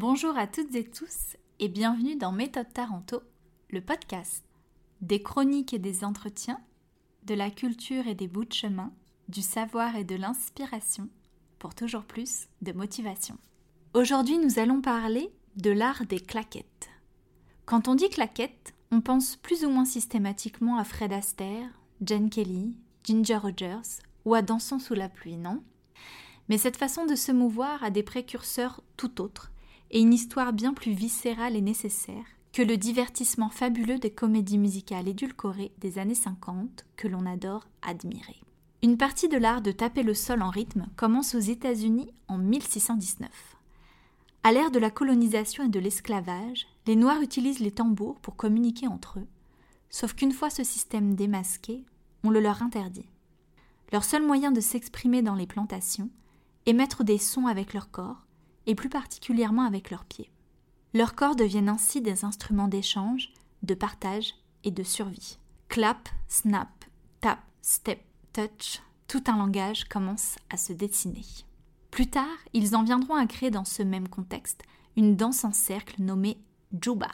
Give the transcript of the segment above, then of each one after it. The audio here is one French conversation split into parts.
Bonjour à toutes et tous et bienvenue dans Méthode Taranto, le podcast. Des chroniques et des entretiens, de la culture et des bouts de chemin, du savoir et de l'inspiration, pour toujours plus de motivation. Aujourd'hui, nous allons parler de l'art des claquettes. Quand on dit claquettes, on pense plus ou moins systématiquement à Fred Astaire, Jen Kelly, Ginger Rogers ou à Dansons sous la pluie, non? Mais cette façon de se mouvoir a des précurseurs tout autres et une histoire bien plus viscérale et nécessaire que le divertissement fabuleux des comédies musicales édulcorées des années 50 que l'on adore admirer. Une partie de l'art de taper le sol en rythme commence aux États-Unis en 1619. À l'ère de la colonisation et de l'esclavage, les Noirs utilisent les tambours pour communiquer entre eux, sauf qu'une fois ce système démasqué, on le leur interdit. Leur seul moyen de s'exprimer dans les plantations est mettre des sons avec leur corps, et plus particulièrement avec leurs pieds. Leurs corps deviennent ainsi des instruments d'échange, de partage et de survie. Clap, snap, tap, step, touch, tout un langage commence à se dessiner. Plus tard, ils en viendront à créer dans ce même contexte une danse en cercle nommée Juba.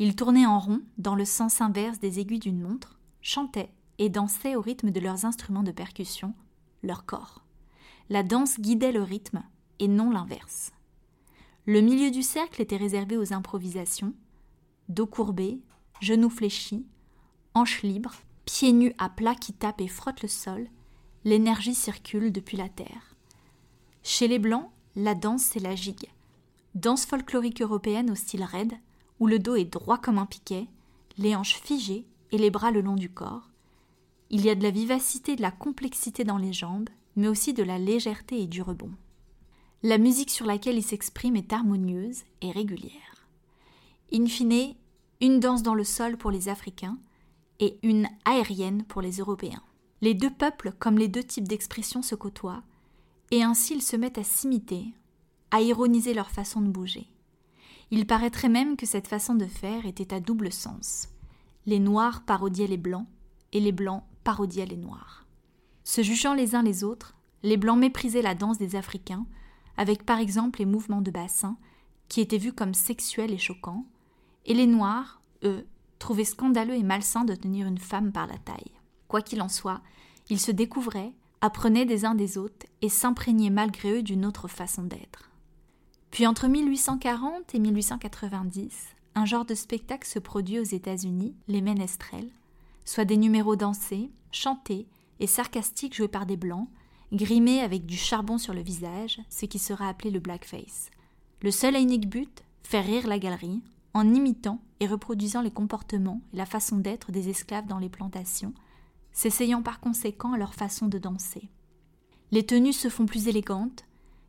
Ils tournaient en rond dans le sens inverse des aiguilles d'une montre, chantaient et dansaient au rythme de leurs instruments de percussion, leur corps. La danse guidait le rythme et non l'inverse. Le milieu du cercle était réservé aux improvisations, dos courbé, genoux fléchis, hanches libres, pieds nus à plat qui tapent et frottent le sol, l'énergie circule depuis la terre. Chez les Blancs, la danse c'est la gigue. Danse folklorique européenne au style raide, où le dos est droit comme un piquet, les hanches figées et les bras le long du corps. Il y a de la vivacité et de la complexité dans les jambes, mais aussi de la légèreté et du rebond. La musique sur laquelle il s'exprime est harmonieuse et régulière. In fine, une danse dans le sol pour les Africains et une aérienne pour les Européens. Les deux peuples, comme les deux types d'expression, se côtoient, et ainsi ils se mettent à s'imiter, à ironiser leur façon de bouger. Il paraîtrait même que cette façon de faire était à double sens. Les Noirs parodiaient les Blancs, et les Blancs parodiaient les Noirs. Se jugeant les uns les autres, les Blancs méprisaient la danse des Africains, avec par exemple les mouvements de bassin, qui étaient vus comme sexuels et choquants, et les Noirs, eux, trouvaient scandaleux et malsain de tenir une femme par la taille. Quoi qu'il en soit, ils se découvraient, apprenaient des uns des autres et s'imprégnaient malgré eux d'une autre façon d'être. Puis entre 1840 et 1890, un genre de spectacle se produit aux États-Unis, les ménestrels, soit des numéros dansés, chantés et sarcastiques joués par des blancs, grimés avec du charbon sur le visage, ce qui sera appelé le blackface. Le seul et unique but, faire rire la galerie, en imitant et reproduisant les comportements et la façon d'être des esclaves dans les plantations, s'essayant par conséquent à leur façon de danser. Les tenues se font plus élégantes,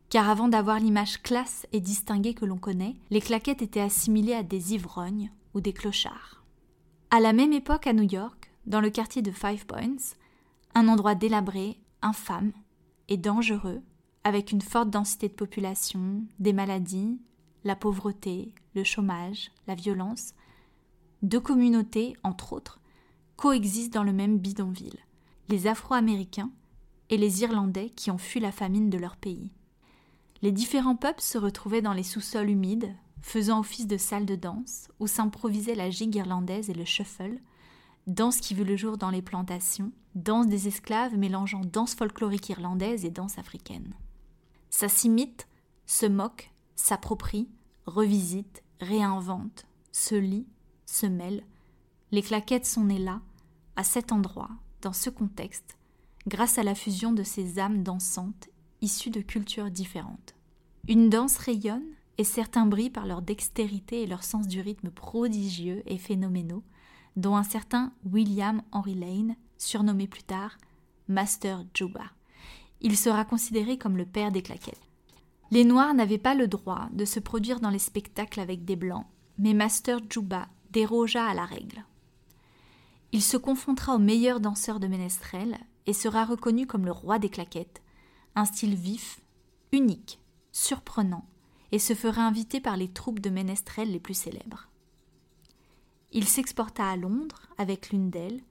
car avant d'avoir l'image classe et distinguée que l'on connaît, les claquettes étaient assimilées à des ivrognes ou des clochards. À la même époque à New York, dans le quartier de Five Points, un endroit délabré, infâme dangereux, avec une forte densité de population, des maladies, la pauvreté, le chômage, la violence, deux communautés, entre autres, coexistent dans le même bidonville, les Afro-Américains et les Irlandais qui ont fui la famine de leur pays. Les différents peuples se retrouvaient dans les sous-sols humides, faisant office de salle de danse, où s'improvisaient la gigue irlandaise et le shuffle, danse qui vit le jour dans les plantations, danse des esclaves mélangeant danse folklorique irlandaise et danse africaine. Ça s'imite, se moque, s'approprie, revisite, réinvente, se lit, se mêle. Les claquettes sont nées là, à cet endroit, dans ce contexte, grâce à la fusion de ces âmes dansantes issues de cultures différentes. Une danse rayonne et certains brillent par leur dextérité et leur sens du rythme prodigieux et phénoménaux, dont un certain William Henry Lane, surnommé plus tard Master Juba. Il sera considéré comme le père des claquettes. Les Noirs n'avaient pas le droit de se produire dans les spectacles avec des Blancs, mais Master Juba dérogea à la règle. Il se confrontera aux meilleurs danseurs de ménestrel et sera reconnu comme le roi des claquettes, un style vif, unique, surprenant, et se fera inviter par les troupes de ménestrels les plus célèbres. Il s'exporta à Londres avec l'une d'elles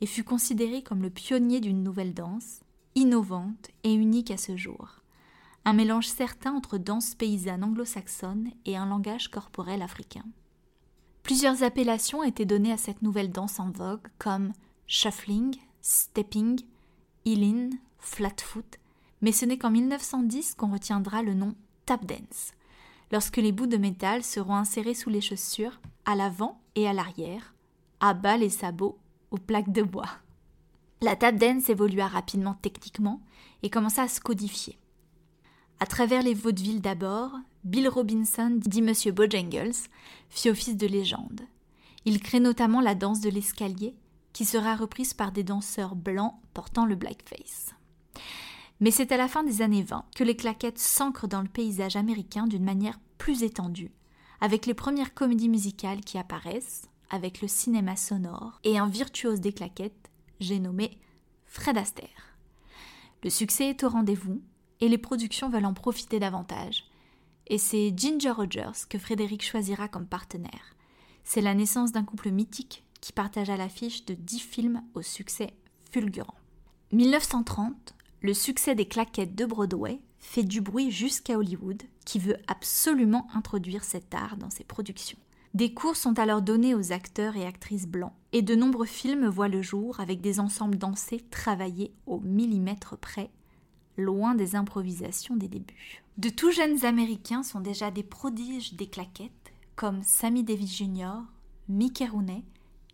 et fut considéré comme le pionnier d'une nouvelle danse, innovante et unique à ce jour un mélange certain entre danse paysanne anglo-saxonne et un langage corporel africain. Plusieurs appellations étaient données à cette nouvelle danse en vogue, comme shuffling, stepping, in, flatfoot, mais ce n'est qu'en 1910 qu'on retiendra le nom tap dance, lorsque les bouts de métal seront insérés sous les chaussures, à l'avant et à l'arrière, à bas les sabots aux plaques de bois. La tap dance évolua rapidement techniquement et commença à se codifier. À travers les vaudevilles d'abord, Bill Robinson, dit Monsieur Bojangles, fit office de légende. Il crée notamment la danse de l'escalier, qui sera reprise par des danseurs blancs portant le blackface. Mais c'est à la fin des années 20 que les claquettes s'ancrent dans le paysage américain d'une manière plus étendue, avec les premières comédies musicales qui apparaissent, avec le cinéma sonore et un virtuose des claquettes, j'ai nommé Fred Astaire. Le succès est au rendez-vous et les productions veulent en profiter davantage. Et c'est Ginger Rogers que Frédéric choisira comme partenaire. C'est la naissance d'un couple mythique qui partagea l'affiche de dix films au succès fulgurant. 1930, le succès des claquettes de Broadway fait du bruit jusqu'à Hollywood, qui veut absolument introduire cet art dans ses productions. Des cours sont alors donnés aux acteurs et actrices blancs, et de nombreux films voient le jour avec des ensembles dansés travaillés au millimètre près, loin des improvisations des débuts. De tout jeunes Américains sont déjà des prodiges des claquettes, comme Sammy Davis Jr., Mickey Rooney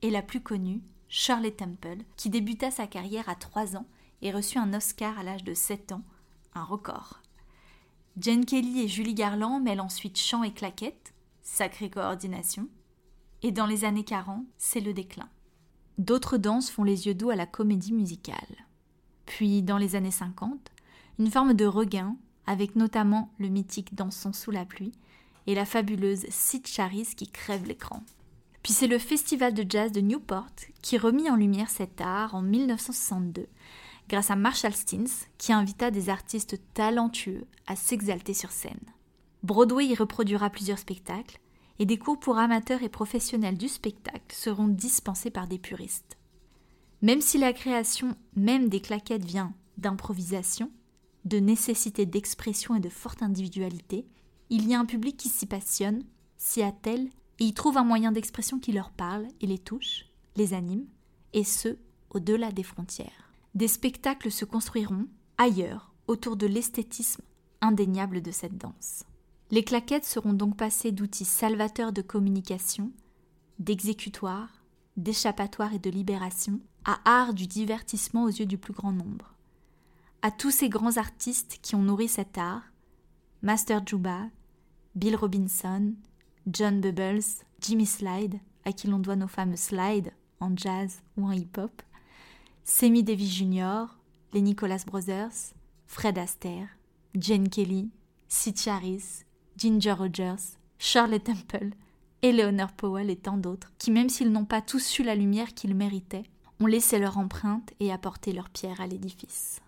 et la plus connue, Shirley Temple, qui débuta sa carrière à 3 ans et reçut un Oscar à l'âge de 7 ans, un record. Jane Kelly et Julie Garland mêlent ensuite chant et claquettes, sacrée coordination, et dans les années 40, c'est le déclin. D'autres danses font les yeux doux à la comédie musicale. Puis, dans les années 50, une forme de regain, avec notamment le mythique Dansons sous la pluie et la fabuleuse Sid Charis qui crève l'écran. Puis c'est le Festival de jazz de Newport qui remit en lumière cet art en 1962 grâce à Marshall Stins qui invita des artistes talentueux à s'exalter sur scène. Broadway y reproduira plusieurs spectacles et des cours pour amateurs et professionnels du spectacle seront dispensés par des puristes. Même si la création même des claquettes vient d'improvisation, de nécessité d'expression et de forte individualité, il y a un public qui s'y passionne, s'y attelle et y trouve un moyen d'expression qui leur parle et les touche, les anime, et ce, au-delà des frontières. Des spectacles se construiront, ailleurs, autour de l'esthétisme indéniable de cette danse. Les claquettes seront donc passées d'outils salvateurs de communication, d'exécutoire, d'échappatoire et de libération, à art du divertissement aux yeux du plus grand nombre. À tous ces grands artistes qui ont nourri cet art, Master Juba, Bill Robinson, John Bubbles, Jimmy Slide, à qui l'on doit nos fameux slides en jazz ou en hip-hop, Sammy Davis Jr., les Nicholas Brothers, Fred Astaire, Jane Kelly, Sid Charis, Ginger Rogers, Shirley Temple, Eleanor Powell et tant d'autres, qui même s'ils n'ont pas tous su la lumière qu'ils méritaient, ont laissé leur empreinte et apporté leur pierre à l'édifice.